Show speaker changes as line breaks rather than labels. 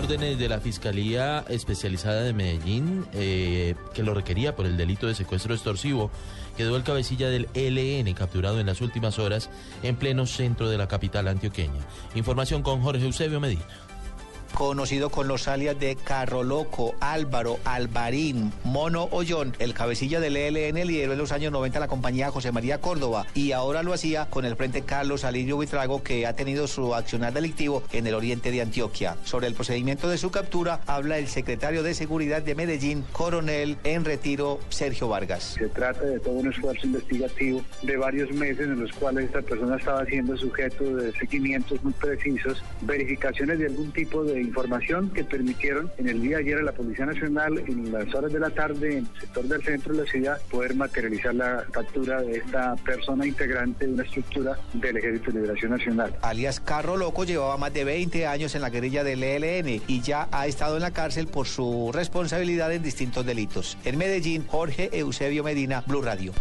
órdenes de la Fiscalía Especializada de Medellín, eh, que lo requería por el delito de secuestro extorsivo, quedó el cabecilla del ELN capturado en las últimas horas en pleno centro de la capital antioqueña. Información con Jorge Eusebio Medina
conocido con los alias de Carro Loco, Álvaro, Alvarín, Mono Ollón, el cabecilla del ELN lideró en los años 90 la compañía José María Córdoba y ahora lo hacía con el frente Carlos Alirio Buitrago que ha tenido su accionar delictivo en el oriente de Antioquia. Sobre el procedimiento de su captura habla el secretario de Seguridad de Medellín, coronel en retiro Sergio Vargas.
Se trata de todo un esfuerzo investigativo de varios meses en los cuales esta persona estaba siendo sujeto de seguimientos muy precisos, verificaciones de algún tipo de información que permitieron en el día de ayer a la Policía Nacional, en las horas de la tarde, en el sector del centro de la ciudad, poder materializar la captura de esta persona integrante de una estructura del Ejército de Liberación Nacional.
Alias Carro Loco llevaba más de 20 años en la guerrilla del ELN y ya ha estado en la cárcel por su responsabilidad en distintos delitos. En Medellín, Jorge Eusebio Medina, Blue Radio.